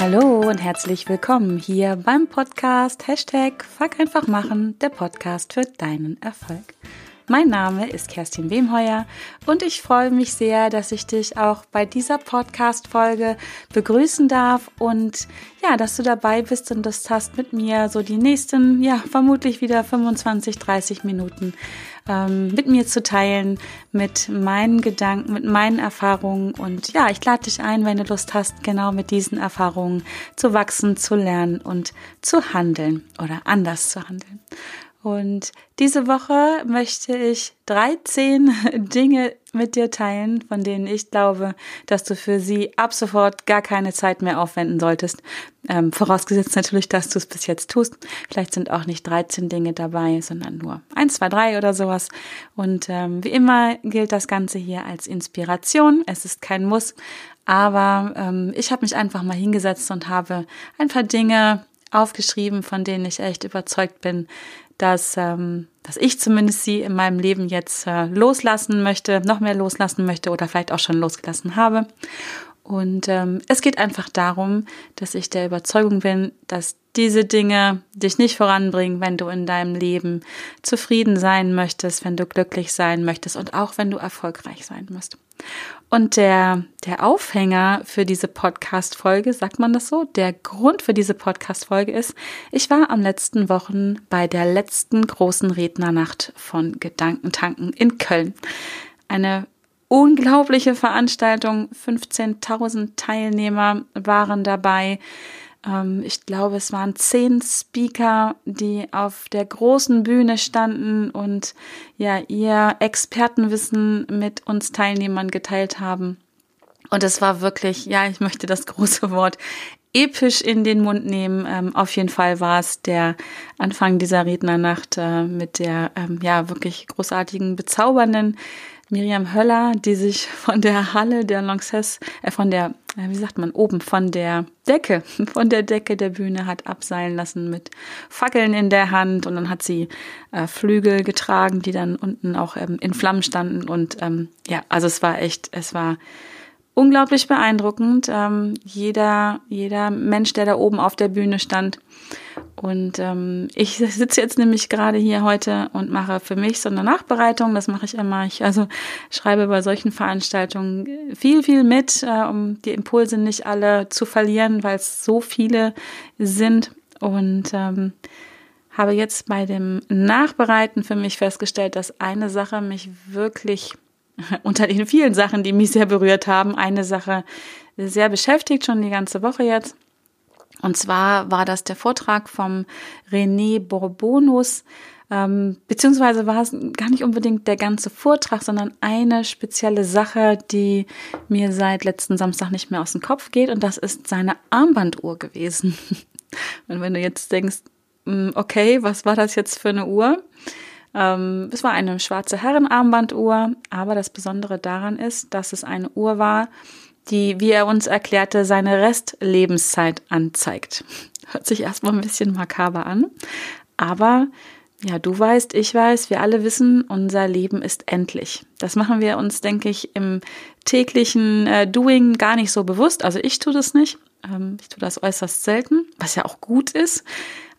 Hallo und herzlich willkommen hier beim Podcast Hashtag Fuck einfach machen, der Podcast für deinen Erfolg. Mein Name ist Kerstin Wemheuer und ich freue mich sehr, dass ich dich auch bei dieser Podcast-Folge begrüßen darf und ja, dass du dabei bist und Lust hast, mit mir so die nächsten, ja, vermutlich wieder 25, 30 Minuten ähm, mit mir zu teilen, mit meinen Gedanken, mit meinen Erfahrungen und ja, ich lade dich ein, wenn du Lust hast, genau mit diesen Erfahrungen zu wachsen, zu lernen und zu handeln oder anders zu handeln. Und diese Woche möchte ich 13 Dinge mit dir teilen, von denen ich glaube, dass du für sie ab sofort gar keine Zeit mehr aufwenden solltest. Ähm, vorausgesetzt natürlich, dass du es bis jetzt tust. Vielleicht sind auch nicht 13 Dinge dabei, sondern nur 1, 2, 3 oder sowas. Und ähm, wie immer gilt das Ganze hier als Inspiration. Es ist kein Muss. Aber ähm, ich habe mich einfach mal hingesetzt und habe ein paar Dinge aufgeschrieben, von denen ich echt überzeugt bin, dass, ähm, dass ich zumindest sie in meinem Leben jetzt äh, loslassen möchte, noch mehr loslassen möchte oder vielleicht auch schon losgelassen habe. Und ähm, es geht einfach darum, dass ich der Überzeugung bin, dass diese Dinge dich nicht voranbringen, wenn du in deinem Leben zufrieden sein möchtest, wenn du glücklich sein möchtest und auch wenn du erfolgreich sein musst. Und der, der Aufhänger für diese Podcast-Folge, sagt man das so? Der Grund für diese Podcast-Folge ist, ich war am letzten Wochen bei der letzten großen Rednernacht von Gedankentanken in Köln. Eine unglaubliche Veranstaltung. 15.000 Teilnehmer waren dabei. Ähm, ich glaube, es waren zehn Speaker, die auf der großen Bühne standen und ja, ihr Expertenwissen mit uns Teilnehmern geteilt haben. Und es war wirklich, ja, ich möchte das große Wort episch in den Mund nehmen. Ähm, auf jeden Fall war es der Anfang dieser Rednernacht äh, mit der ähm, ja wirklich großartigen, bezaubernden Miriam Höller, die sich von der Halle der Lanxess, äh, von der, äh, wie sagt man, oben, von der Decke, von der Decke der Bühne hat abseilen lassen mit Fackeln in der Hand. Und dann hat sie äh, Flügel getragen, die dann unten auch ähm, in Flammen standen. Und ähm, ja, also es war echt, es war unglaublich beeindruckend. Ähm, jeder, jeder Mensch, der da oben auf der Bühne stand. Und ähm, ich sitze jetzt nämlich gerade hier heute und mache für mich so eine Nachbereitung. Das mache ich immer. Ich also schreibe bei solchen Veranstaltungen viel, viel mit, äh, um die Impulse nicht alle zu verlieren, weil es so viele sind. Und ähm, habe jetzt bei dem Nachbereiten für mich festgestellt, dass eine Sache mich wirklich unter den vielen Sachen, die mich sehr berührt haben, eine Sache sehr beschäftigt, schon die ganze Woche jetzt. Und zwar war das der Vortrag vom René Bourbonus, ähm, beziehungsweise war es gar nicht unbedingt der ganze Vortrag, sondern eine spezielle Sache, die mir seit letzten Samstag nicht mehr aus dem Kopf geht. Und das ist seine Armbanduhr gewesen. Und wenn du jetzt denkst, hm, okay, was war das jetzt für eine Uhr? Ähm, es war eine schwarze Herrenarmbanduhr, aber das Besondere daran ist, dass es eine Uhr war, die, wie er uns erklärte, seine Restlebenszeit anzeigt. Hört sich erstmal ein bisschen makaber an, aber ja, du weißt, ich weiß, wir alle wissen, unser Leben ist endlich. Das machen wir uns, denke ich, im täglichen äh, Doing gar nicht so bewusst. Also ich tue das nicht. Ähm, ich tue das äußerst selten, was ja auch gut ist.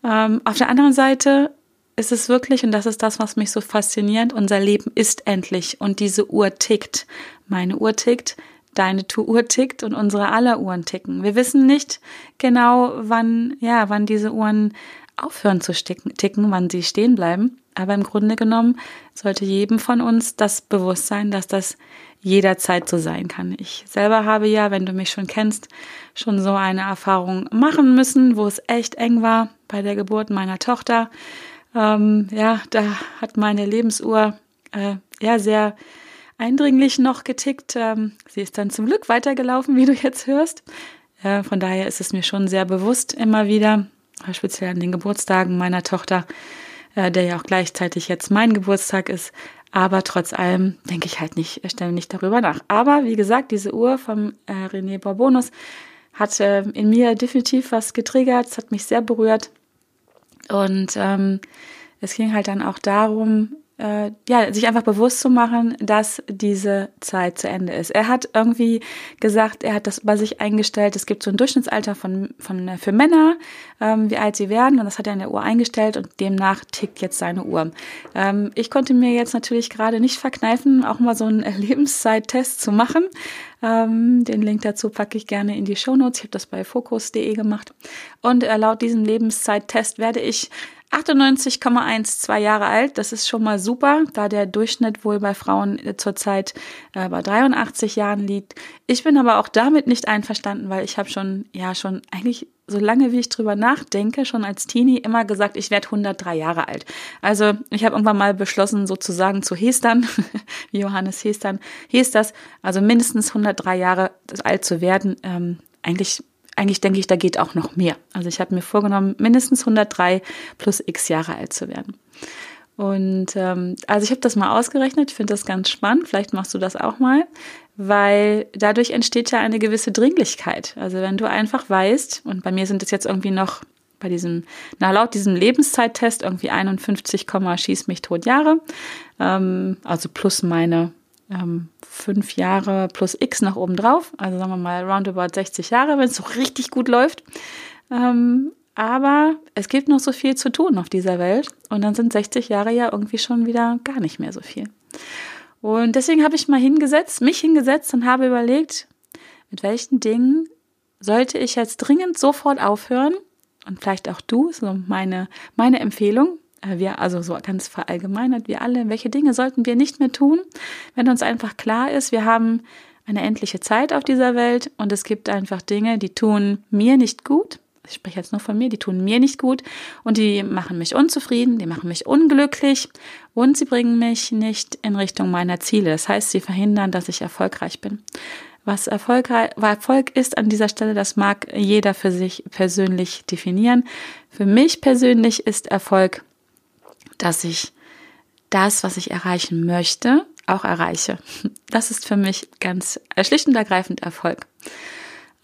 Ähm, auf der anderen Seite ist es wirklich, und das ist das, was mich so fasziniert, unser Leben ist endlich und diese Uhr tickt. Meine Uhr tickt, deine Uhr tickt und unsere aller Uhren ticken. Wir wissen nicht genau, wann, ja, wann diese Uhren aufhören zu ticken, wann sie stehen bleiben. Aber im Grunde genommen sollte jedem von uns das Bewusstsein, dass das jederzeit so sein kann. Ich selber habe ja, wenn du mich schon kennst, schon so eine Erfahrung machen müssen, wo es echt eng war bei der Geburt meiner Tochter. Ähm, ja, da hat meine Lebensuhr äh, ja sehr eindringlich noch getickt. Ähm, sie ist dann zum Glück weitergelaufen, wie du jetzt hörst. Äh, von daher ist es mir schon sehr bewusst immer wieder, speziell an den Geburtstagen meiner Tochter, äh, der ja auch gleichzeitig jetzt mein Geburtstag ist. Aber trotz allem denke ich halt nicht, stelle nicht darüber nach. Aber wie gesagt, diese Uhr vom äh, René Borbonus hat äh, in mir definitiv was getriggert. Es hat mich sehr berührt. Und ähm, es ging halt dann auch darum, äh, ja, sich einfach bewusst zu machen, dass diese Zeit zu Ende ist. Er hat irgendwie gesagt, er hat das bei sich eingestellt, es gibt so ein Durchschnittsalter von, von äh, für Männer, ähm, wie alt sie werden, und das hat er in der Uhr eingestellt und demnach tickt jetzt seine Uhr. Ähm, ich konnte mir jetzt natürlich gerade nicht verkneifen, auch mal so einen Lebenszeittest zu machen. Ähm, den Link dazu packe ich gerne in die Shownotes. Ich habe das bei focus.de gemacht. Und äh, laut diesem Lebenszeittest werde ich 98,12 Jahre alt, das ist schon mal super, da der Durchschnitt wohl bei Frauen äh, zurzeit äh, bei 83 Jahren liegt. Ich bin aber auch damit nicht einverstanden, weil ich habe schon, ja, schon eigentlich so lange wie ich drüber nachdenke, schon als Teenie immer gesagt, ich werde 103 Jahre alt. Also ich habe irgendwann mal beschlossen, sozusagen zu Hestern, wie Johannes Hestern, Hesters, also mindestens 103 Jahre alt zu werden. Ähm, eigentlich eigentlich denke ich, da geht auch noch mehr. Also ich habe mir vorgenommen, mindestens 103 plus x Jahre alt zu werden. Und ähm, also ich habe das mal ausgerechnet, ich finde das ganz spannend, vielleicht machst du das auch mal, weil dadurch entsteht ja eine gewisse Dringlichkeit. Also wenn du einfach weißt, und bei mir sind es jetzt irgendwie noch bei diesem, na laut diesem Lebenszeittest irgendwie 51, schieß mich tot Jahre, ähm, also plus meine ähm, fünf Jahre plus X nach oben drauf, also sagen wir mal roundabout 60 Jahre, wenn es so richtig gut läuft. Ähm, aber es gibt noch so viel zu tun auf dieser Welt und dann sind 60 Jahre ja irgendwie schon wieder gar nicht mehr so viel. Und deswegen habe ich mal hingesetzt, mich hingesetzt und habe überlegt, mit welchen Dingen sollte ich jetzt dringend sofort aufhören und vielleicht auch du, so meine, meine Empfehlung, äh, wir, also so ganz verallgemeinert, wir alle, welche Dinge sollten wir nicht mehr tun, wenn uns einfach klar ist, wir haben eine endliche Zeit auf dieser Welt und es gibt einfach Dinge, die tun mir nicht gut. Ich spreche jetzt nur von mir, die tun mir nicht gut und die machen mich unzufrieden, die machen mich unglücklich und sie bringen mich nicht in Richtung meiner Ziele. Das heißt, sie verhindern, dass ich erfolgreich bin. Was Erfolg, ist an dieser Stelle, das mag jeder für sich persönlich definieren. Für mich persönlich ist Erfolg dass ich das, was ich erreichen möchte, auch erreiche. Das ist für mich ganz äh, schlicht und ergreifend Erfolg.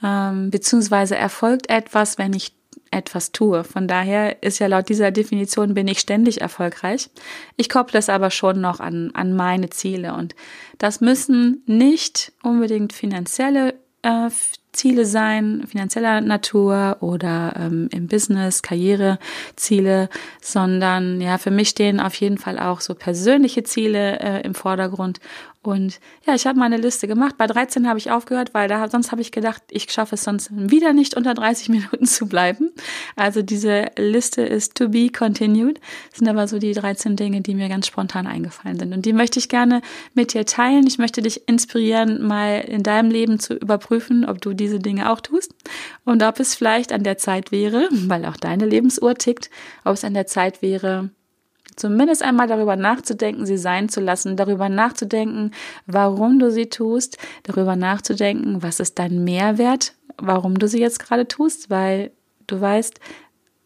Ähm, beziehungsweise erfolgt etwas, wenn ich etwas tue. Von daher ist ja laut dieser Definition bin ich ständig erfolgreich. Ich kopple es aber schon noch an, an meine Ziele und das müssen nicht unbedingt finanzielle äh, Ziele sein, finanzieller Natur oder ähm, im Business, Karriereziele, sondern ja, für mich stehen auf jeden Fall auch so persönliche Ziele äh, im Vordergrund und ja, ich habe meine Liste gemacht. Bei 13 habe ich aufgehört, weil da sonst habe ich gedacht, ich schaffe es sonst wieder nicht unter 30 Minuten zu bleiben. Also diese Liste ist to be continued. Das sind aber so die 13 Dinge, die mir ganz spontan eingefallen sind. Und die möchte ich gerne mit dir teilen. Ich möchte dich inspirieren, mal in deinem Leben zu überprüfen, ob du diese Dinge auch tust und ob es vielleicht an der Zeit wäre, weil auch deine Lebensuhr tickt, ob es an der Zeit wäre, zumindest einmal darüber nachzudenken, sie sein zu lassen, darüber nachzudenken, warum du sie tust, darüber nachzudenken, was ist dein Mehrwert, warum du sie jetzt gerade tust, weil du weißt,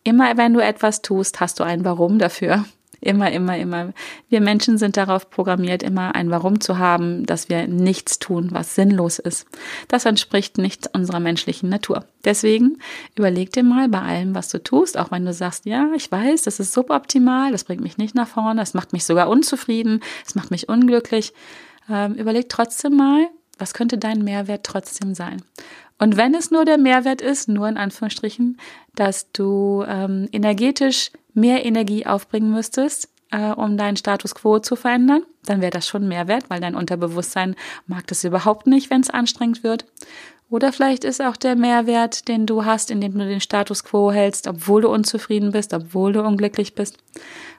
immer wenn du etwas tust, hast du ein Warum dafür. Immer, immer, immer. Wir Menschen sind darauf programmiert, immer ein Warum zu haben, dass wir nichts tun, was sinnlos ist. Das entspricht nicht unserer menschlichen Natur. Deswegen überleg dir mal bei allem, was du tust, auch wenn du sagst, ja, ich weiß, das ist suboptimal, das bringt mich nicht nach vorne, das macht mich sogar unzufrieden, es macht mich unglücklich. Ähm, überleg trotzdem mal, was könnte dein Mehrwert trotzdem sein? Und wenn es nur der Mehrwert ist, nur in Anführungsstrichen, dass du ähm, energetisch mehr Energie aufbringen müsstest, äh, um deinen Status quo zu verändern, dann wäre das schon Mehrwert, weil dein Unterbewusstsein mag das überhaupt nicht, wenn es anstrengend wird. Oder vielleicht ist auch der Mehrwert, den du hast, indem du den Status quo hältst, obwohl du unzufrieden bist, obwohl du unglücklich bist,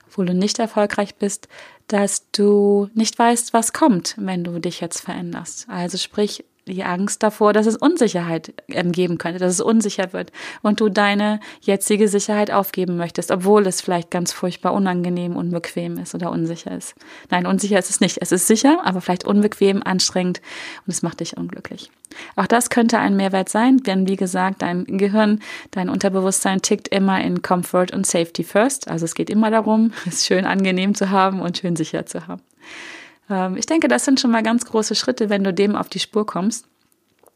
obwohl du nicht erfolgreich bist, dass du nicht weißt, was kommt, wenn du dich jetzt veränderst. Also sprich, die Angst davor, dass es Unsicherheit ähm, geben könnte, dass es unsicher wird und du deine jetzige Sicherheit aufgeben möchtest, obwohl es vielleicht ganz furchtbar unangenehm, unbequem ist oder unsicher ist. Nein, unsicher ist es nicht. Es ist sicher, aber vielleicht unbequem, anstrengend und es macht dich unglücklich. Auch das könnte ein Mehrwert sein, denn wie gesagt, dein Gehirn, dein Unterbewusstsein tickt immer in Comfort und Safety first. Also es geht immer darum, es schön angenehm zu haben und schön sicher zu haben. Ähm, ich denke, das sind schon mal ganz große Schritte, wenn du dem auf die Spur kommst.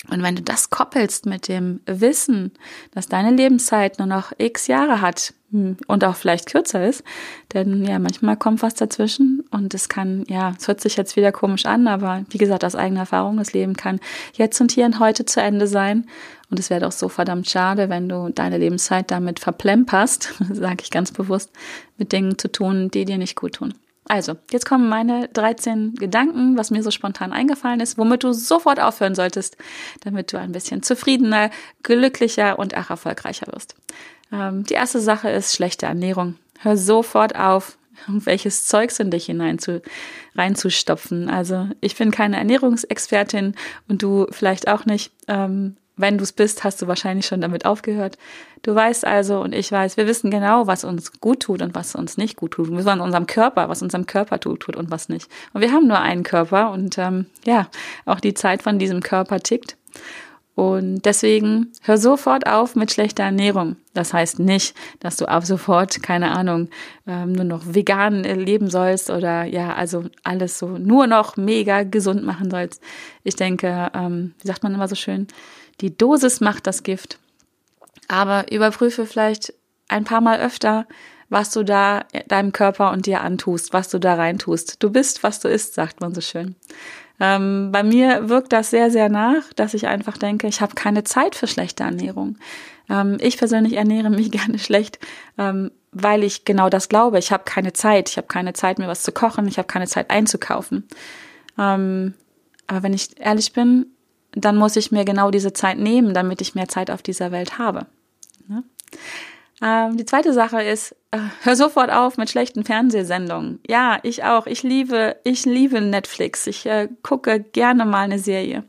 Und wenn du das koppelst mit dem Wissen, dass deine Lebenszeit nur noch x Jahre hat hm, und auch vielleicht kürzer ist, denn ja, manchmal kommt was dazwischen und es kann, ja, es hört sich jetzt wieder komisch an, aber wie gesagt, aus eigener Erfahrung, das Leben kann jetzt und hier und heute zu Ende sein. Und es wäre doch so verdammt schade, wenn du deine Lebenszeit damit verplemperst, sage ich ganz bewusst, mit Dingen zu tun, die dir nicht gut tun. Also, jetzt kommen meine 13 Gedanken, was mir so spontan eingefallen ist, womit du sofort aufhören solltest, damit du ein bisschen zufriedener, glücklicher und auch erfolgreicher wirst. Ähm, die erste Sache ist schlechte Ernährung. Hör sofort auf, welches Zeugs in dich hinein zu, reinzustopfen. Also ich bin keine Ernährungsexpertin und du vielleicht auch nicht. Ähm, wenn du es bist, hast du wahrscheinlich schon damit aufgehört. Du weißt also und ich weiß, wir wissen genau, was uns gut tut und was uns nicht gut tut. Wir wissen unserem Körper, was unserem Körper tut, tut und was nicht. Und wir haben nur einen Körper und ähm, ja, auch die Zeit von diesem Körper tickt. Und deswegen hör sofort auf mit schlechter Ernährung. Das heißt nicht, dass du ab sofort, keine Ahnung, ähm, nur noch vegan leben sollst oder ja, also alles so nur noch mega gesund machen sollst. Ich denke, ähm, wie sagt man immer so schön, die Dosis macht das Gift. Aber überprüfe vielleicht ein paar Mal öfter, was du da deinem Körper und dir antust, was du da reintust. Du bist, was du isst, sagt man so schön. Ähm, bei mir wirkt das sehr, sehr nach, dass ich einfach denke, ich habe keine Zeit für schlechte Ernährung. Ähm, ich persönlich ernähre mich gerne schlecht, ähm, weil ich genau das glaube. Ich habe keine Zeit. Ich habe keine Zeit, mir was zu kochen. Ich habe keine Zeit einzukaufen. Ähm, aber wenn ich ehrlich bin, dann muss ich mir genau diese Zeit nehmen, damit ich mehr Zeit auf dieser Welt habe. Ne? Ähm, die zweite Sache ist, äh, hör sofort auf mit schlechten Fernsehsendungen. Ja, ich auch. Ich liebe, ich liebe Netflix. Ich äh, gucke gerne mal eine Serie.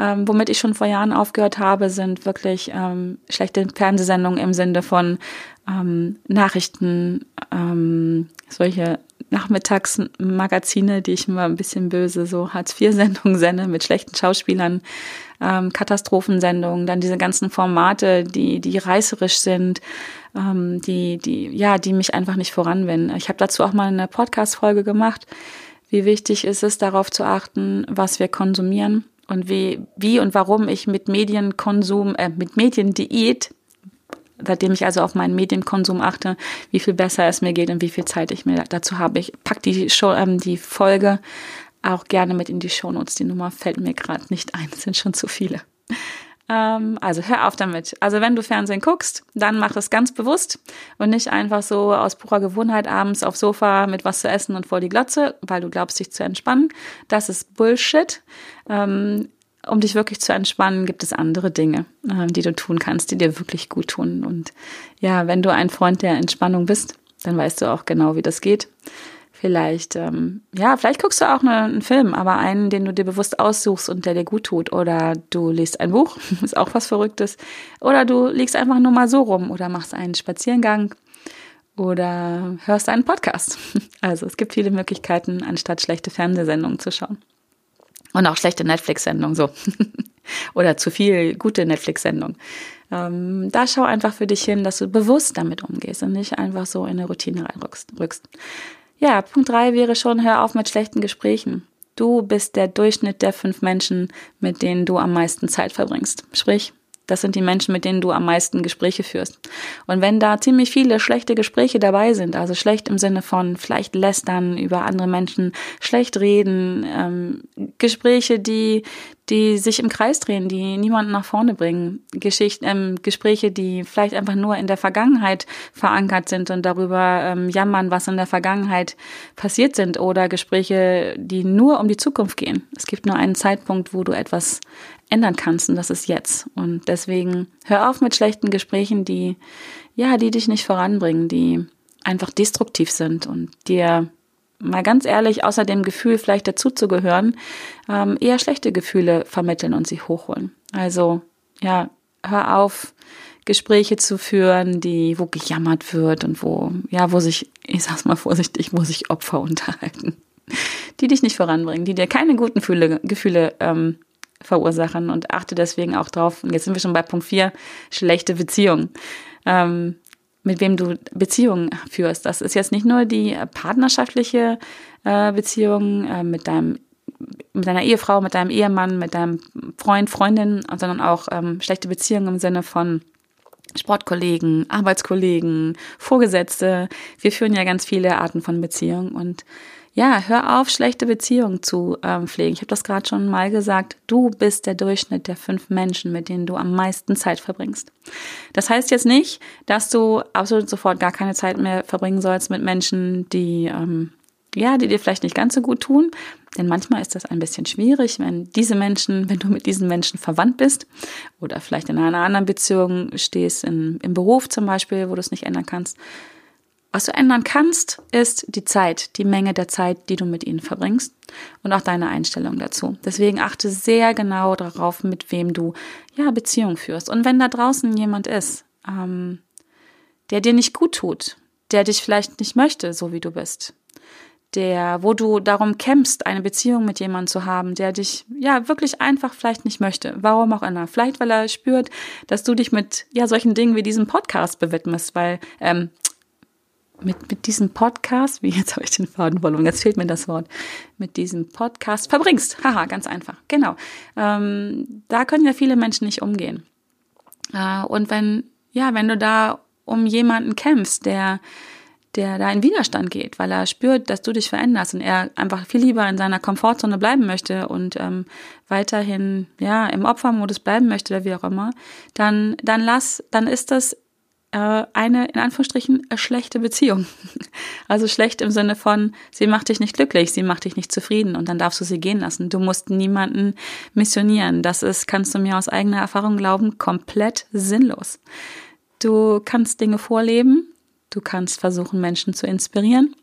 Ähm, womit ich schon vor Jahren aufgehört habe, sind wirklich ähm, schlechte Fernsehsendungen im Sinne von ähm, Nachrichten, ähm, solche Nachmittagsmagazine, die ich immer ein bisschen böse, so Hartz-IV-Sendungen sende mit schlechten Schauspielern, ähm, Katastrophensendungen, dann diese ganzen Formate, die, die reißerisch sind, ähm, die, die, ja, die mich einfach nicht voranwenden. Ich habe dazu auch mal eine Podcast-Folge gemacht. Wie wichtig ist es, darauf zu achten, was wir konsumieren und wie, wie und warum ich mit Medienkonsum, äh, mit Mediendiät seitdem ich also auf meinen Medienkonsum achte, wie viel besser es mir geht und wie viel Zeit ich mir dazu habe. Ich pack die, Show, ähm, die Folge auch gerne mit in die Shownotes. Die Nummer fällt mir gerade nicht ein, es sind schon zu viele. Ähm, also hör auf damit. Also wenn du Fernsehen guckst, dann mach das ganz bewusst und nicht einfach so aus purer Gewohnheit abends aufs Sofa mit was zu essen und vor die Glotze, weil du glaubst, dich zu entspannen. Das ist Bullshit. Ähm, um dich wirklich zu entspannen, gibt es andere Dinge, äh, die du tun kannst, die dir wirklich gut tun. Und ja, wenn du ein Freund der Entspannung bist, dann weißt du auch genau, wie das geht. Vielleicht, ähm, ja, vielleicht guckst du auch eine, einen Film, aber einen, den du dir bewusst aussuchst und der dir gut tut. Oder du liest ein Buch, ist auch was Verrücktes. Oder du liegst einfach nur mal so rum oder machst einen Spaziergang oder hörst einen Podcast. Also es gibt viele Möglichkeiten, anstatt schlechte Fernsehsendungen zu schauen. Und auch schlechte Netflix-Sendungen, so. Oder zu viel gute Netflix-Sendungen. Ähm, da schau einfach für dich hin, dass du bewusst damit umgehst und nicht einfach so in eine Routine reinrückst. Ja, Punkt drei wäre schon, hör auf mit schlechten Gesprächen. Du bist der Durchschnitt der fünf Menschen, mit denen du am meisten Zeit verbringst. Sprich, das sind die Menschen, mit denen du am meisten Gespräche führst. Und wenn da ziemlich viele schlechte Gespräche dabei sind, also schlecht im Sinne von vielleicht lästern über andere Menschen, schlecht reden, ähm, Gespräche, die, die sich im Kreis drehen, die niemanden nach vorne bringen, Geschichten, ähm, Gespräche, die vielleicht einfach nur in der Vergangenheit verankert sind und darüber ähm, jammern, was in der Vergangenheit passiert sind, oder Gespräche, die nur um die Zukunft gehen. Es gibt nur einen Zeitpunkt, wo du etwas ändern kannst und das ist jetzt. Und deswegen hör auf mit schlechten Gesprächen, die, ja, die dich nicht voranbringen, die einfach destruktiv sind und dir mal ganz ehrlich, außer dem Gefühl vielleicht dazuzugehören, ähm, eher schlechte Gefühle vermitteln und sie hochholen. Also, ja, hör auf, Gespräche zu führen, die, wo gejammert wird und wo, ja, wo sich, ich sag's mal vorsichtig, wo sich Opfer unterhalten, die dich nicht voranbringen, die dir keine guten Gefühle, Gefühle ähm, verursachen und achte deswegen auch drauf. Und jetzt sind wir schon bei Punkt 4, schlechte Beziehungen. Ähm, mit wem du Beziehungen führst. Das ist jetzt nicht nur die partnerschaftliche äh, Beziehung äh, mit deinem mit deiner Ehefrau, mit deinem Ehemann, mit deinem Freund, Freundin, sondern auch ähm, schlechte Beziehungen im Sinne von Sportkollegen, Arbeitskollegen, Vorgesetzte. Wir führen ja ganz viele Arten von Beziehungen und ja, hör auf, schlechte Beziehungen zu ähm, pflegen. Ich habe das gerade schon mal gesagt. Du bist der Durchschnitt der fünf Menschen, mit denen du am meisten Zeit verbringst. Das heißt jetzt nicht, dass du absolut sofort gar keine Zeit mehr verbringen sollst mit Menschen, die ähm, ja, die dir vielleicht nicht ganz so gut tun. Denn manchmal ist das ein bisschen schwierig, wenn diese Menschen, wenn du mit diesen Menschen verwandt bist oder vielleicht in einer anderen Beziehung stehst, in, im Beruf zum Beispiel, wo du es nicht ändern kannst. Was du ändern kannst, ist die Zeit, die Menge der Zeit, die du mit ihnen verbringst und auch deine Einstellung dazu. Deswegen achte sehr genau darauf, mit wem du ja Beziehung führst. Und wenn da draußen jemand ist, ähm, der dir nicht gut tut, der dich vielleicht nicht möchte, so wie du bist, der, wo du darum kämpfst, eine Beziehung mit jemandem zu haben, der dich ja wirklich einfach vielleicht nicht möchte. Warum auch immer. Vielleicht, weil er spürt, dass du dich mit ja solchen Dingen wie diesem Podcast bewidmest, weil ähm, mit, mit diesem Podcast, wie jetzt habe ich den Faden verloren, jetzt fehlt mir das Wort, mit diesem Podcast verbringst. Haha, ganz einfach. Genau. Ähm, da können ja viele Menschen nicht umgehen. Äh, und wenn, ja, wenn du da um jemanden kämpfst, der der da in Widerstand geht, weil er spürt, dass du dich veränderst und er einfach viel lieber in seiner Komfortzone bleiben möchte und ähm, weiterhin ja im Opfermodus bleiben möchte oder wie auch immer, dann dann lass, dann ist das äh, eine in Anführungsstrichen eine schlechte Beziehung. Also schlecht im Sinne von, sie macht dich nicht glücklich, sie macht dich nicht zufrieden und dann darfst du sie gehen lassen. Du musst niemanden missionieren. Das ist, kannst du mir aus eigener Erfahrung glauben, komplett sinnlos. Du kannst Dinge vorleben, Du kannst versuchen, Menschen zu inspirieren,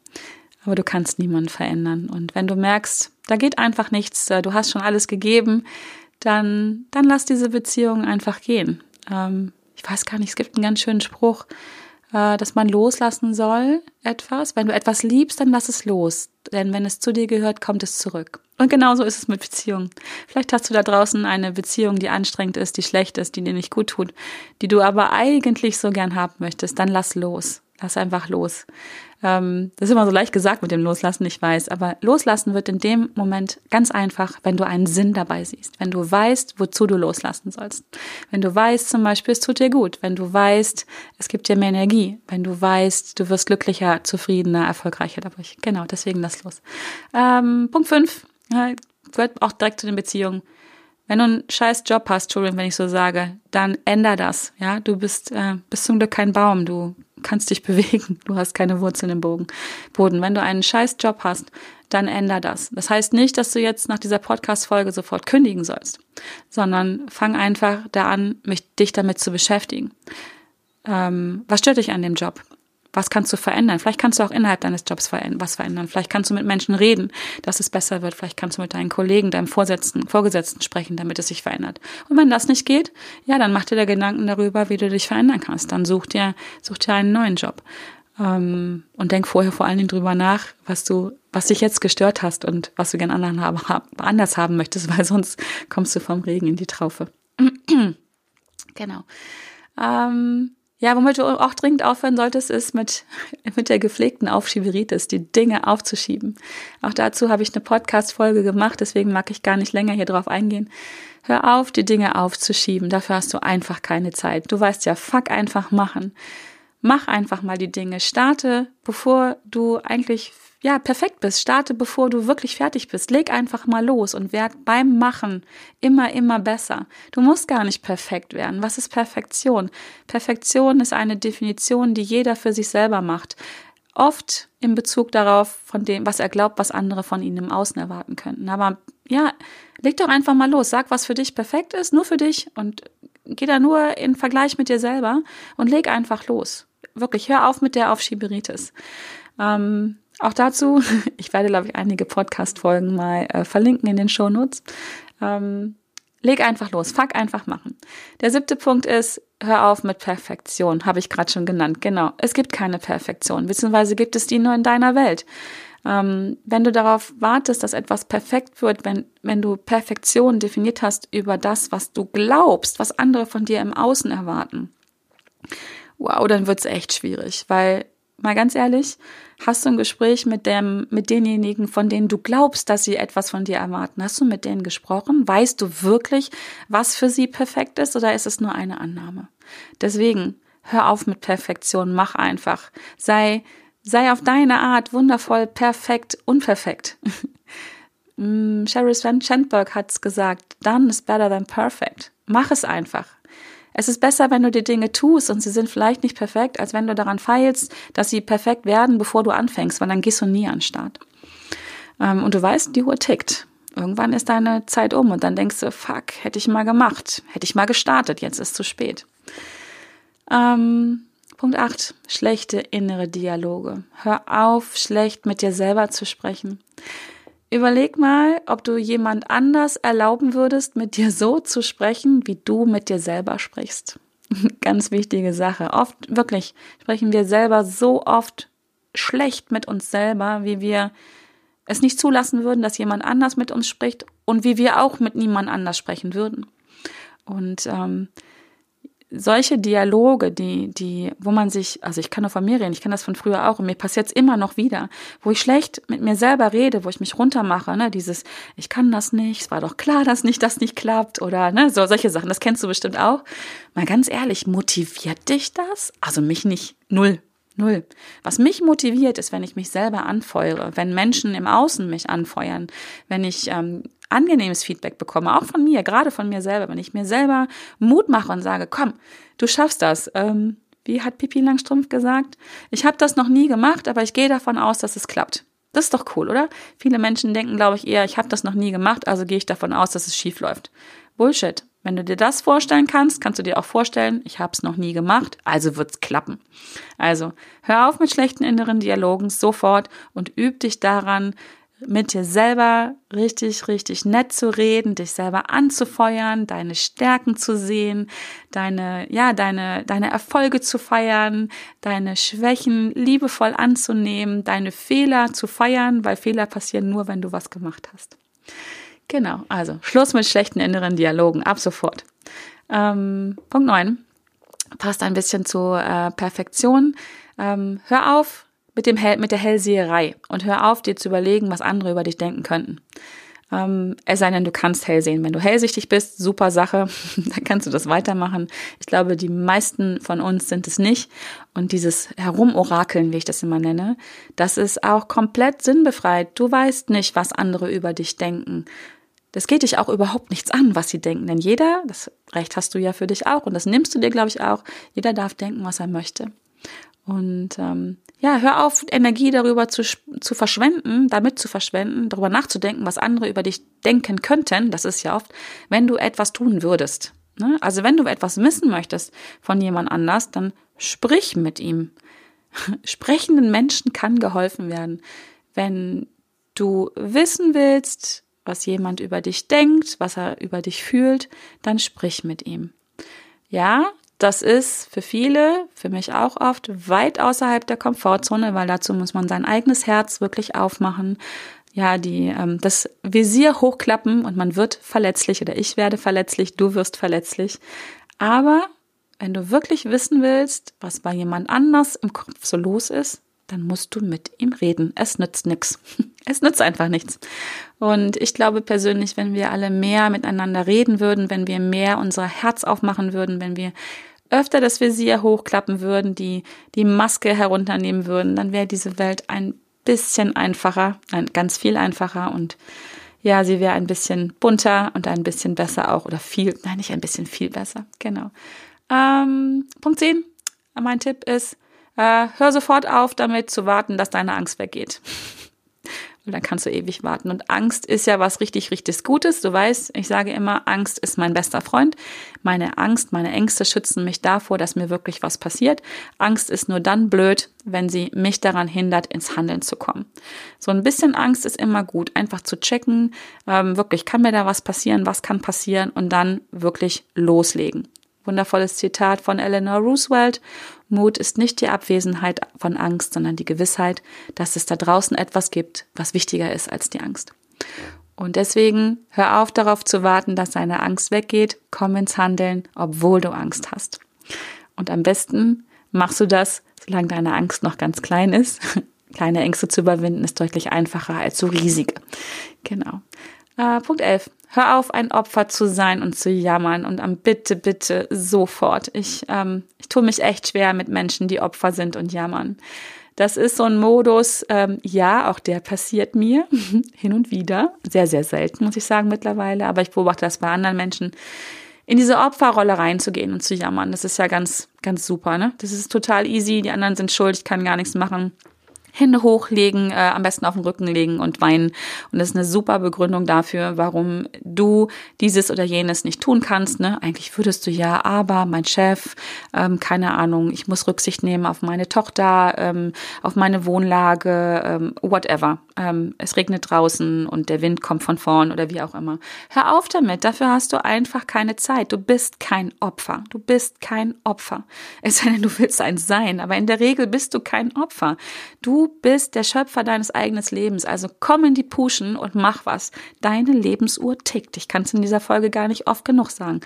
aber du kannst niemanden verändern. Und wenn du merkst, da geht einfach nichts, äh, du hast schon alles gegeben, dann, dann lass diese Beziehung einfach gehen. Ähm, weiß gar nicht, es gibt einen ganz schönen Spruch, äh, dass man loslassen soll, etwas. Wenn du etwas liebst, dann lass es los. Denn wenn es zu dir gehört, kommt es zurück. Und genauso ist es mit Beziehungen. Vielleicht hast du da draußen eine Beziehung, die anstrengend ist, die schlecht ist, die dir nicht gut tut, die du aber eigentlich so gern haben möchtest. Dann lass los. Lass einfach los. Ähm, das ist immer so leicht gesagt mit dem Loslassen, ich weiß, aber loslassen wird in dem Moment ganz einfach, wenn du einen Sinn dabei siehst, wenn du weißt, wozu du loslassen sollst. Wenn du weißt zum Beispiel, es tut dir gut, wenn du weißt, es gibt dir mehr Energie, wenn du weißt, du wirst glücklicher, zufriedener, erfolgreicher dadurch. Genau, deswegen lass los. Ähm, Punkt 5 ja, gehört auch direkt zu den Beziehungen. Wenn du einen scheiß Job hast, Entschuldigung, wenn ich so sage, dann änder das. Ja, du bist, äh, bist zum Glück kein Baum. Du kannst dich bewegen. Du hast keine Wurzeln im Boden. Wenn du einen scheiß Job hast, dann änder das. Das heißt nicht, dass du jetzt nach dieser Podcast-Folge sofort kündigen sollst, sondern fang einfach da an, mich, dich damit zu beschäftigen. Ähm, was stört dich an dem Job? Was kannst du verändern? Vielleicht kannst du auch innerhalb deines Jobs was verändern. Vielleicht kannst du mit Menschen reden, dass es besser wird. Vielleicht kannst du mit deinen Kollegen, deinem Vorgesetzten, Vorgesetzten sprechen, damit es sich verändert. Und wenn das nicht geht, ja, dann mach dir da Gedanken darüber, wie du dich verändern kannst. Dann such dir, such dir einen neuen Job. Ähm, und denk vorher vor allen Dingen drüber nach, was du, was dich jetzt gestört hast und was du gern anders haben möchtest, weil sonst kommst du vom Regen in die Traufe. genau. Ähm, ja, womit du auch dringend aufhören solltest, ist mit, mit der gepflegten Aufschieberitis, die Dinge aufzuschieben. Auch dazu habe ich eine Podcast-Folge gemacht, deswegen mag ich gar nicht länger hier drauf eingehen. Hör auf, die Dinge aufzuschieben. Dafür hast du einfach keine Zeit. Du weißt ja, fuck einfach machen. Mach einfach mal die Dinge. Starte, bevor du eigentlich ja, perfekt bist. Starte, bevor du wirklich fertig bist. Leg einfach mal los und werd beim Machen immer, immer besser. Du musst gar nicht perfekt werden. Was ist Perfektion? Perfektion ist eine Definition, die jeder für sich selber macht. Oft in Bezug darauf, von dem, was er glaubt, was andere von ihm im Außen erwarten könnten. Aber ja, leg doch einfach mal los. Sag, was für dich perfekt ist, nur für dich und geh da nur in Vergleich mit dir selber und leg einfach los. Wirklich, hör auf mit der Aufschieberitis. Ähm, auch dazu, ich werde, glaube ich, einige Podcast-Folgen mal äh, verlinken in den Shownotes. Ähm, leg einfach los, fuck einfach machen. Der siebte Punkt ist, hör auf mit Perfektion, habe ich gerade schon genannt. Genau, es gibt keine Perfektion, beziehungsweise gibt es die nur in deiner Welt. Ähm, wenn du darauf wartest, dass etwas perfekt wird, wenn, wenn du Perfektion definiert hast über das, was du glaubst, was andere von dir im Außen erwarten, wow, dann wird's echt schwierig, weil mal ganz ehrlich, hast du ein Gespräch mit dem, mit denjenigen, von denen du glaubst, dass sie etwas von dir erwarten? Hast du mit denen gesprochen? Weißt du wirklich, was für sie perfekt ist oder ist es nur eine Annahme? Deswegen, hör auf mit Perfektion, mach einfach. Sei, sei auf deine Art wundervoll, perfekt, unperfekt. Mm, Sheryl Sandberg hat's gesagt, done is better than perfect. Mach es einfach. Es ist besser, wenn du die Dinge tust und sie sind vielleicht nicht perfekt, als wenn du daran feilst, dass sie perfekt werden, bevor du anfängst, weil dann gehst du nie an den Start. Ähm, und du weißt, die Uhr tickt. Irgendwann ist deine Zeit um und dann denkst du, fuck, hätte ich mal gemacht, hätte ich mal gestartet, jetzt ist zu spät. Ähm, Punkt 8. Schlechte innere Dialoge. Hör auf, schlecht mit dir selber zu sprechen. Überleg mal, ob du jemand anders erlauben würdest, mit dir so zu sprechen, wie du mit dir selber sprichst. Ganz wichtige Sache. Oft, wirklich, sprechen wir selber so oft schlecht mit uns selber, wie wir es nicht zulassen würden, dass jemand anders mit uns spricht und wie wir auch mit niemand anders sprechen würden. Und ähm, solche Dialoge, die, die, wo man sich, also ich kann nur von mir reden, ich kenne das von früher auch und mir passiert es immer noch wieder, wo ich schlecht mit mir selber rede, wo ich mich runtermache, ne, dieses, ich kann das nicht, es war doch klar, dass nicht das nicht klappt oder ne, so solche Sachen, das kennst du bestimmt auch. Mal ganz ehrlich, motiviert dich das? Also mich nicht, null. Null. Was mich motiviert, ist, wenn ich mich selber anfeuere, wenn Menschen im Außen mich anfeuern, wenn ich ähm, angenehmes Feedback bekomme, auch von mir, gerade von mir selber, wenn ich mir selber Mut mache und sage, komm, du schaffst das. Ähm, wie hat Pipi Langstrumpf gesagt? Ich habe das noch nie gemacht, aber ich gehe davon aus, dass es klappt. Das ist doch cool, oder? Viele Menschen denken, glaube ich, eher, ich habe das noch nie gemacht, also gehe ich davon aus, dass es schief läuft. Bullshit. Wenn du dir das vorstellen kannst, kannst du dir auch vorstellen, ich habe es noch nie gemacht, also wird's klappen. Also hör auf mit schlechten inneren Dialogen sofort und üb dich daran, mit dir selber richtig, richtig nett zu reden, dich selber anzufeuern, deine Stärken zu sehen, deine, ja, deine, deine Erfolge zu feiern, deine Schwächen liebevoll anzunehmen, deine Fehler zu feiern, weil Fehler passieren nur, wenn du was gemacht hast. Genau, also Schluss mit schlechten inneren Dialogen, ab sofort. Ähm, Punkt 9 passt ein bisschen zur äh, Perfektion. Ähm, hör auf, mit, dem Hell, mit der Hellseherei und hör auf, dir zu überlegen, was andere über dich denken könnten. Ähm, es sei denn, du kannst hell sehen. Wenn du hellsichtig bist, super Sache, dann kannst du das weitermachen. Ich glaube, die meisten von uns sind es nicht. Und dieses Herumorakeln, wie ich das immer nenne, das ist auch komplett sinnbefreit. Du weißt nicht, was andere über dich denken. Das geht dich auch überhaupt nichts an, was sie denken. Denn jeder, das Recht hast du ja für dich auch und das nimmst du dir, glaube ich, auch, jeder darf denken, was er möchte. Und ähm, ja, hör auf, Energie darüber zu, zu verschwenden, damit zu verschwenden, darüber nachzudenken, was andere über dich denken könnten. Das ist ja oft, wenn du etwas tun würdest. Ne? Also wenn du etwas wissen möchtest von jemand anders, dann sprich mit ihm. Sprechenden Menschen kann geholfen werden. Wenn du wissen willst, was jemand über dich denkt, was er über dich fühlt, dann sprich mit ihm. Ja, das ist für viele, für mich auch oft, weit außerhalb der Komfortzone, weil dazu muss man sein eigenes Herz wirklich aufmachen. Ja, die, ähm, das Visier hochklappen und man wird verletzlich oder ich werde verletzlich, du wirst verletzlich. Aber wenn du wirklich wissen willst, was bei jemand anders im Kopf so los ist, dann musst du mit ihm reden. Es nützt nichts. Es nützt einfach nichts. Und ich glaube persönlich, wenn wir alle mehr miteinander reden würden, wenn wir mehr unser Herz aufmachen würden, wenn wir öfter das Visier hochklappen würden, die, die Maske herunternehmen würden, dann wäre diese Welt ein bisschen einfacher, ein, ganz viel einfacher und ja, sie wäre ein bisschen bunter und ein bisschen besser auch oder viel, nein, nicht ein bisschen viel besser, genau. Ähm, Punkt 10, mein Tipp ist, äh, hör sofort auf damit zu warten, dass deine Angst weggeht. Und dann kannst du ewig warten. Und Angst ist ja was richtig, richtig Gutes. Du weißt, ich sage immer, Angst ist mein bester Freund. Meine Angst, meine Ängste schützen mich davor, dass mir wirklich was passiert. Angst ist nur dann blöd, wenn sie mich daran hindert, ins Handeln zu kommen. So ein bisschen Angst ist immer gut, einfach zu checken, ähm, wirklich, kann mir da was passieren, was kann passieren und dann wirklich loslegen. Wundervolles Zitat von Eleanor Roosevelt. Mut ist nicht die Abwesenheit von Angst, sondern die Gewissheit, dass es da draußen etwas gibt, was wichtiger ist als die Angst. Und deswegen hör auf darauf zu warten, dass deine Angst weggeht, komm ins Handeln, obwohl du Angst hast. Und am besten Machst du das, solange deine Angst noch ganz klein ist? Kleine Ängste zu überwinden ist deutlich einfacher als so riesige. Genau. Äh, Punkt 11. Hör auf, ein Opfer zu sein und zu jammern und am bitte, bitte sofort. Ich, ähm, ich tue mich echt schwer mit Menschen, die Opfer sind und jammern. Das ist so ein Modus, ähm, ja, auch der passiert mir hin und wieder. Sehr, sehr selten, muss ich sagen, mittlerweile. Aber ich beobachte das bei anderen Menschen, in diese Opferrolle reinzugehen und zu jammern. Das ist ja ganz, ganz super, ne? Das ist total easy. Die anderen sind schuld, ich kann gar nichts machen. Hände hochlegen, äh, am besten auf den Rücken legen und weinen. Und das ist eine super Begründung dafür, warum du dieses oder jenes nicht tun kannst. Ne? Eigentlich würdest du ja, aber mein Chef, ähm, keine Ahnung, ich muss Rücksicht nehmen auf meine Tochter, ähm, auf meine Wohnlage, ähm, whatever. Ähm, es regnet draußen und der Wind kommt von vorn oder wie auch immer. Hör auf damit, dafür hast du einfach keine Zeit. Du bist kein Opfer. Du bist kein Opfer. Es sei denn, du willst eins sein, aber in der Regel bist du kein Opfer. Du Du bist der Schöpfer deines eigenen Lebens. Also komm in die Puschen und mach was. Deine Lebensuhr tickt. Ich kann es in dieser Folge gar nicht oft genug sagen.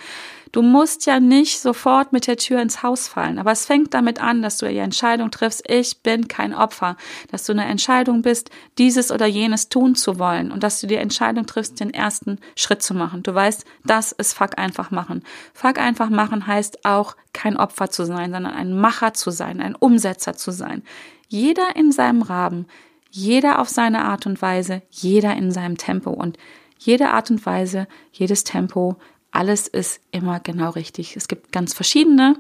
Du musst ja nicht sofort mit der Tür ins Haus fallen, aber es fängt damit an, dass du die Entscheidung triffst, ich bin kein Opfer, dass du eine Entscheidung bist, dieses oder jenes tun zu wollen und dass du die Entscheidung triffst, den ersten Schritt zu machen. Du weißt, das ist Fuck einfach machen. Fuck einfach machen heißt auch kein Opfer zu sein, sondern ein Macher zu sein, ein Umsetzer zu sein. Jeder in seinem Rahmen, jeder auf seine Art und Weise, jeder in seinem Tempo und jede Art und Weise, jedes Tempo, alles ist immer genau richtig. Es gibt ganz verschiedene,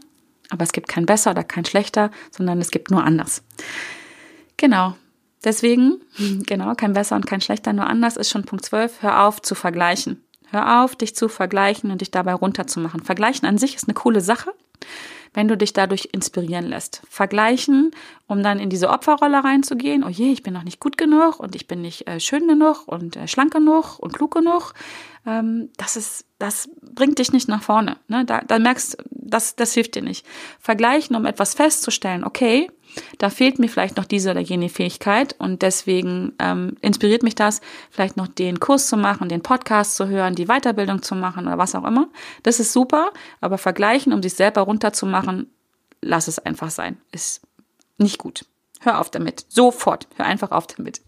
aber es gibt kein besser oder kein schlechter, sondern es gibt nur anders. Genau. Deswegen, genau, kein besser und kein schlechter, nur anders ist schon Punkt 12. Hör auf zu vergleichen. Hör auf, dich zu vergleichen und dich dabei runterzumachen. Vergleichen an sich ist eine coole Sache wenn du dich dadurch inspirieren lässt. Vergleichen, um dann in diese Opferrolle reinzugehen. Oh je, ich bin noch nicht gut genug und ich bin nicht äh, schön genug und äh, schlank genug und klug genug. Ähm, das ist, das bringt dich nicht nach vorne. Ne? Da, da merkst, das, das hilft dir nicht. Vergleichen, um etwas festzustellen. Okay, da fehlt mir vielleicht noch diese oder jene Fähigkeit und deswegen ähm, inspiriert mich das, vielleicht noch den Kurs zu machen, den Podcast zu hören, die Weiterbildung zu machen oder was auch immer. Das ist super, aber vergleichen, um sich selber runterzumachen, lass es einfach sein. Ist nicht gut. Hör auf damit. Sofort. Hör einfach auf damit.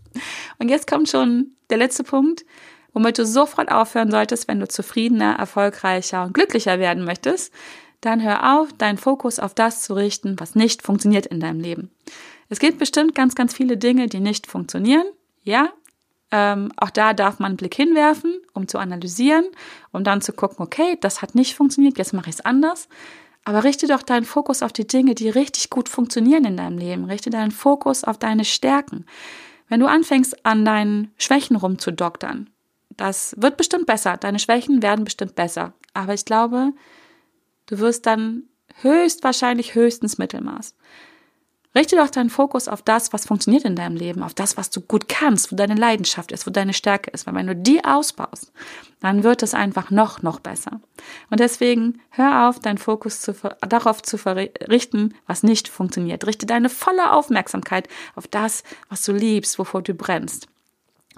Und jetzt kommt schon der letzte Punkt, womit du sofort aufhören solltest, wenn du zufriedener, erfolgreicher und glücklicher werden möchtest dann hör auf, deinen Fokus auf das zu richten, was nicht funktioniert in deinem Leben. Es gibt bestimmt ganz, ganz viele Dinge, die nicht funktionieren. Ja, ähm, auch da darf man einen Blick hinwerfen, um zu analysieren, um dann zu gucken, okay, das hat nicht funktioniert, jetzt mache ich es anders. Aber richte doch deinen Fokus auf die Dinge, die richtig gut funktionieren in deinem Leben. Richte deinen Fokus auf deine Stärken. Wenn du anfängst, an deinen Schwächen rumzudoktern, das wird bestimmt besser. Deine Schwächen werden bestimmt besser. Aber ich glaube, Du wirst dann höchstwahrscheinlich höchstens Mittelmaß. Richte doch deinen Fokus auf das, was funktioniert in deinem Leben, auf das, was du gut kannst, wo deine Leidenschaft ist, wo deine Stärke ist. Weil wenn du die ausbaust, dann wird es einfach noch, noch besser. Und deswegen hör auf, deinen Fokus zu, darauf zu richten, was nicht funktioniert. Richte deine volle Aufmerksamkeit auf das, was du liebst, wovor du brennst.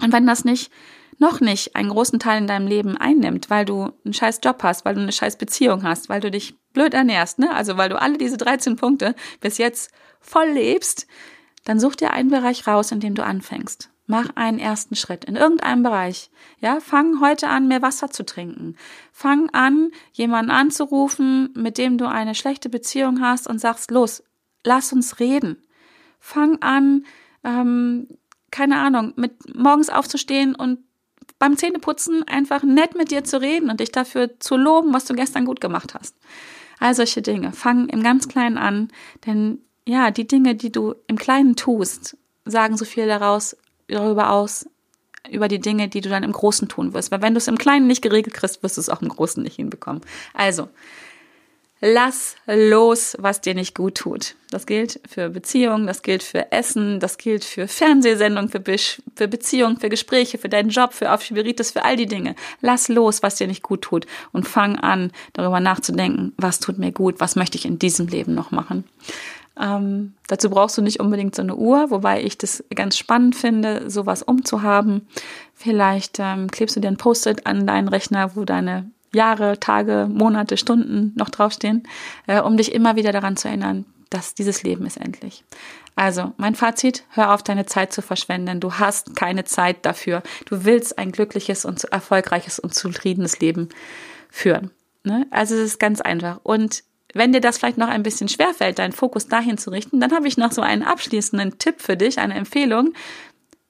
Und wenn das nicht noch nicht einen großen Teil in deinem Leben einnimmt, weil du einen scheiß Job hast, weil du eine scheiß Beziehung hast, weil du dich blöd ernährst, ne? Also weil du alle diese 13 Punkte bis jetzt voll lebst, dann such dir einen Bereich raus, in dem du anfängst. Mach einen ersten Schritt in irgendeinem Bereich. Ja, fang heute an, mehr Wasser zu trinken. Fang an, jemanden anzurufen, mit dem du eine schlechte Beziehung hast und sagst, los, lass uns reden. Fang an, ähm, keine Ahnung, mit morgens aufzustehen und beim Zähneputzen einfach nett mit dir zu reden und dich dafür zu loben, was du gestern gut gemacht hast. All solche Dinge. Fang im ganz Kleinen an, denn ja, die Dinge, die du im Kleinen tust, sagen so viel daraus, darüber aus, über die Dinge, die du dann im Großen tun wirst. Weil wenn du es im Kleinen nicht geregelt kriegst, wirst du es auch im Großen nicht hinbekommen. Also, Lass los, was dir nicht gut tut. Das gilt für Beziehungen, das gilt für Essen, das gilt für Fernsehsendungen, für, Be für Beziehungen, für Gespräche, für deinen Job, für Aufschieberitis, für all die Dinge. Lass los, was dir nicht gut tut und fang an, darüber nachzudenken, was tut mir gut, was möchte ich in diesem Leben noch machen. Ähm, dazu brauchst du nicht unbedingt so eine Uhr, wobei ich das ganz spannend finde, sowas umzuhaben. Vielleicht ähm, klebst du dir ein Post-it an deinen Rechner, wo deine Jahre, Tage, Monate, Stunden noch draufstehen, äh, um dich immer wieder daran zu erinnern, dass dieses Leben ist endlich. Also, mein Fazit, hör auf, deine Zeit zu verschwenden. Du hast keine Zeit dafür. Du willst ein glückliches und erfolgreiches und zufriedenes Leben führen. Ne? Also, es ist ganz einfach. Und wenn dir das vielleicht noch ein bisschen schwerfällt, deinen Fokus dahin zu richten, dann habe ich noch so einen abschließenden Tipp für dich, eine Empfehlung.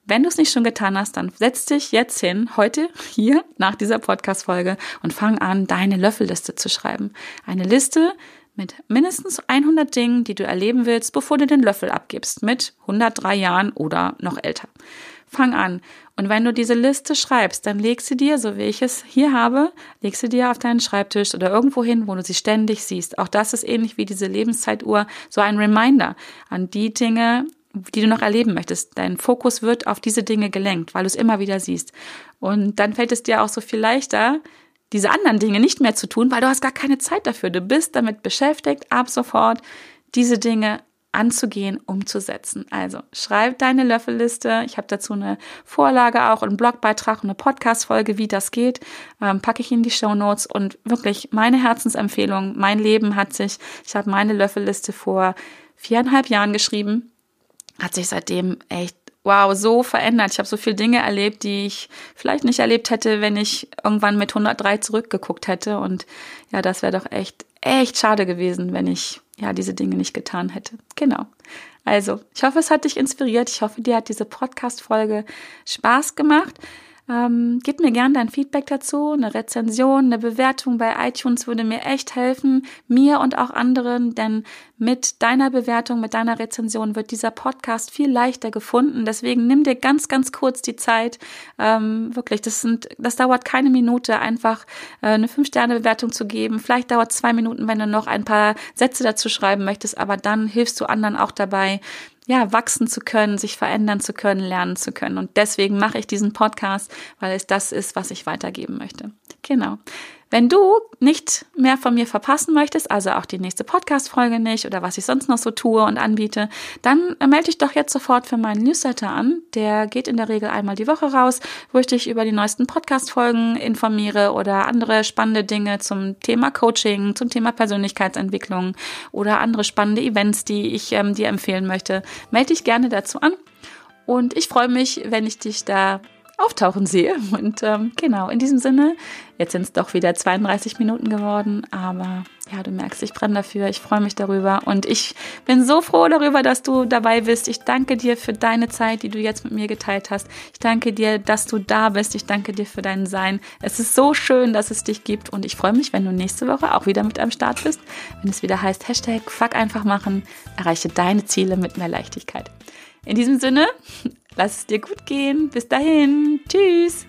Wenn du es nicht schon getan hast, dann setz dich jetzt hin, heute, hier, nach dieser Podcast-Folge und fang an, deine Löffelliste zu schreiben. Eine Liste mit mindestens 100 Dingen, die du erleben willst, bevor du den Löffel abgibst, mit 103 Jahren oder noch älter. Fang an. Und wenn du diese Liste schreibst, dann leg sie dir, so wie ich es hier habe, leg sie dir auf deinen Schreibtisch oder irgendwo hin, wo du sie ständig siehst. Auch das ist ähnlich wie diese Lebenszeituhr, so ein Reminder an die Dinge, die du noch erleben möchtest. Dein Fokus wird auf diese Dinge gelenkt, weil du es immer wieder siehst. Und dann fällt es dir auch so viel leichter, diese anderen Dinge nicht mehr zu tun, weil du hast gar keine Zeit dafür. Du bist damit beschäftigt, ab sofort diese Dinge anzugehen, umzusetzen. Also schreib deine Löffelliste. Ich habe dazu eine Vorlage auch, einen Blogbeitrag und eine Podcast-Folge, wie das geht, ähm, packe ich in die Show Notes und wirklich meine Herzensempfehlung. Mein Leben hat sich, ich habe meine Löffelliste vor viereinhalb Jahren geschrieben hat sich seitdem echt wow, so verändert. Ich habe so viele Dinge erlebt, die ich vielleicht nicht erlebt hätte, wenn ich irgendwann mit 103 zurückgeguckt hätte. Und ja, das wäre doch echt, echt schade gewesen, wenn ich ja diese Dinge nicht getan hätte. Genau. Also, ich hoffe, es hat dich inspiriert. Ich hoffe, dir hat diese Podcast-Folge Spaß gemacht. Ähm, gib mir gern dein Feedback dazu, eine Rezension, eine Bewertung bei iTunes würde mir echt helfen, mir und auch anderen, denn mit deiner Bewertung, mit deiner Rezension wird dieser Podcast viel leichter gefunden. Deswegen nimm dir ganz, ganz kurz die Zeit. Ähm, wirklich, das sind, das dauert keine Minute, einfach äh, eine Fünf-Sterne-Bewertung zu geben. Vielleicht dauert zwei Minuten, wenn du noch ein paar Sätze dazu schreiben möchtest, aber dann hilfst du anderen auch dabei, ja, wachsen zu können, sich verändern zu können, lernen zu können. Und deswegen mache ich diesen Podcast, weil es das ist, was ich weitergeben möchte. Genau. Wenn du nicht mehr von mir verpassen möchtest, also auch die nächste Podcast-Folge nicht oder was ich sonst noch so tue und anbiete, dann melde dich doch jetzt sofort für meinen Newsletter an. Der geht in der Regel einmal die Woche raus, wo ich dich über die neuesten Podcast-Folgen informiere oder andere spannende Dinge zum Thema Coaching, zum Thema Persönlichkeitsentwicklung oder andere spannende Events, die ich ähm, dir empfehlen möchte. Melde dich gerne dazu an. Und ich freue mich, wenn ich dich da auftauchen sehe. Und ähm, genau, in diesem Sinne, jetzt sind es doch wieder 32 Minuten geworden, aber ja, du merkst, ich brenne dafür, ich freue mich darüber und ich bin so froh darüber, dass du dabei bist. Ich danke dir für deine Zeit, die du jetzt mit mir geteilt hast. Ich danke dir, dass du da bist. Ich danke dir für dein Sein. Es ist so schön, dass es dich gibt und ich freue mich, wenn du nächste Woche auch wieder mit am Start bist, wenn es wieder heißt Hashtag Fuck einfach machen, erreiche deine Ziele mit mehr Leichtigkeit. In diesem Sinne, Lass es dir gut gehen. Bis dahin. Tschüss.